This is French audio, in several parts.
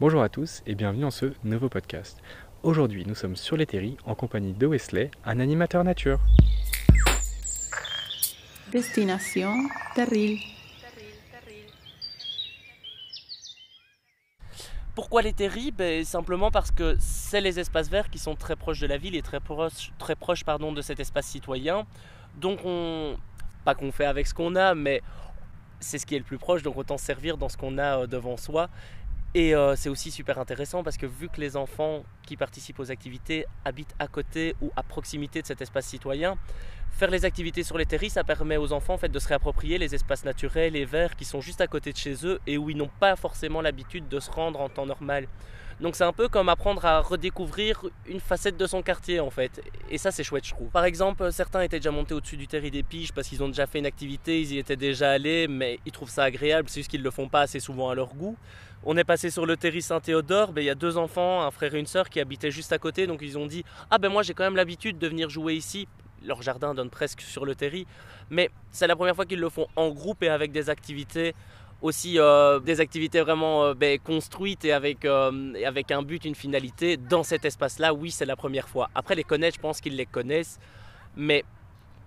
Bonjour à tous et bienvenue dans ce nouveau podcast. Aujourd'hui, nous sommes sur les terris en compagnie de Wesley, un animateur nature. Destination Terril. Pourquoi les terris ben, Simplement parce que c'est les espaces verts qui sont très proches de la ville et très proches, très proches pardon, de cet espace citoyen. Donc on, pas qu'on fait avec ce qu'on a, mais c'est ce qui est le plus proche, donc autant servir dans ce qu'on a euh, devant soi. Et euh, c'est aussi super intéressant parce que vu que les enfants qui participent aux activités habitent à côté ou à proximité de cet espace citoyen, faire les activités sur les terris, ça permet aux enfants en fait, de se réapproprier les espaces naturels et verts qui sont juste à côté de chez eux et où ils n'ont pas forcément l'habitude de se rendre en temps normal. Donc c'est un peu comme apprendre à redécouvrir une facette de son quartier en fait. Et ça c'est chouette je trouve. Par exemple, certains étaient déjà montés au-dessus du terri des piges parce qu'ils ont déjà fait une activité, ils y étaient déjà allés, mais ils trouvent ça agréable, c'est juste qu'ils ne le font pas assez souvent à leur goût. On est passé sur le terri Saint-Théodore, ben, il y a deux enfants, un frère et une sœur qui habitaient juste à côté, donc ils ont dit Ah ben moi j'ai quand même l'habitude de venir jouer ici. Leur jardin donne presque sur le terri, mais c'est la première fois qu'ils le font en groupe et avec des activités aussi euh, des activités vraiment euh, ben, construites et avec, euh, et avec un but, une finalité dans cet espace-là, oui, c'est la première fois. Après, les connaître, je pense qu'ils les connaissent, mais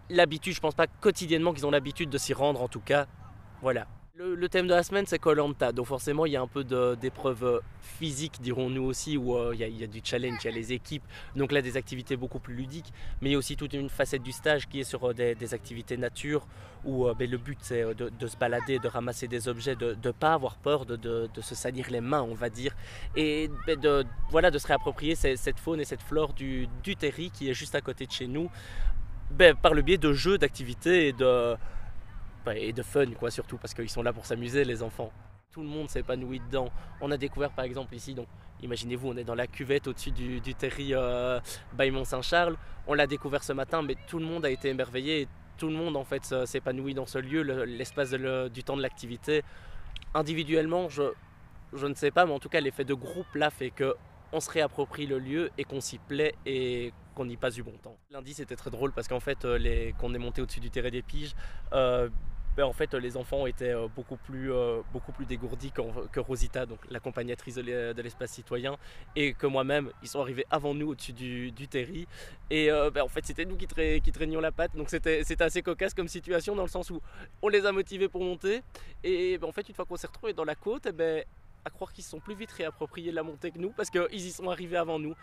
l'habitude, je pense pas quotidiennement qu'ils ont l'habitude de s'y rendre, en tout cas. Voilà. Le, thème de la semaine, c'est Colanta. Donc forcément, il y a un peu d'épreuves physiques, dirons-nous aussi, où il, y a, du challenge, il y a les équipes. Donc là, des activités beaucoup plus ludiques. Mais il y a aussi toute une facette du stage qui est sur des, activités nature, où ben, le but, c'est de, se balader, de ramasser des objets, de ne pas avoir peur, de, se salir les mains, on va dire. Et ben, de, voilà, de se réapproprier cette faune et cette flore du, du terri qui est juste à côté de chez nous, ben, par le biais de jeux, d'activités et de et de fun quoi surtout parce qu'ils sont là pour s'amuser les enfants. Tout le monde s'épanouit dedans. On a découvert par exemple ici, donc imaginez-vous, on est dans la cuvette au-dessus du, terri euh, Bailmont-Saint-Charles. On l'a découvert ce matin, mais tout le monde a été émerveillé tout le monde en fait s'épanouit dans ce lieu, l'espace du temps de l'activité. Individuellement, je, je ne sais pas, mais en tout cas l'effet de groupe là fait que on se réapproprie le lieu et qu'on s'y plaît et qu'on y passe du bon temps. Lundi c'était très drôle parce qu'en fait euh, les, quand on est monté au-dessus du terrain des piges, euh, ben, en fait, les enfants étaient euh, beaucoup plus, euh, beaucoup plus dégourdis que, Rosita, donc l'accompagnatrice de l'espace citoyen, et que moi-même, ils sont arrivés avant nous au-dessus du, du terri. Et euh, ben, en fait, c'était nous qui, traînions la patte, donc c'était assez cocasse comme situation dans le sens où on les a motivés pour monter. Et ben, en fait, une fois qu'on s'est retrouvés dans la côte, ben, à croire qu'ils se sont plus vite réappropriés la montée que nous, parce qu'ils y sont arrivés avant nous.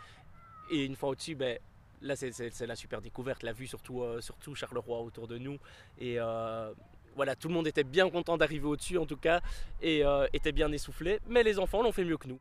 Et une fois au-dessus, ben, là c'est la super découverte, la vue surtout, surtout Charleroi autour de nous. Et voilà, tout le monde était bien content d'arriver au-dessus en tout cas et euh, était bien essoufflé, mais les enfants l'ont fait mieux que nous.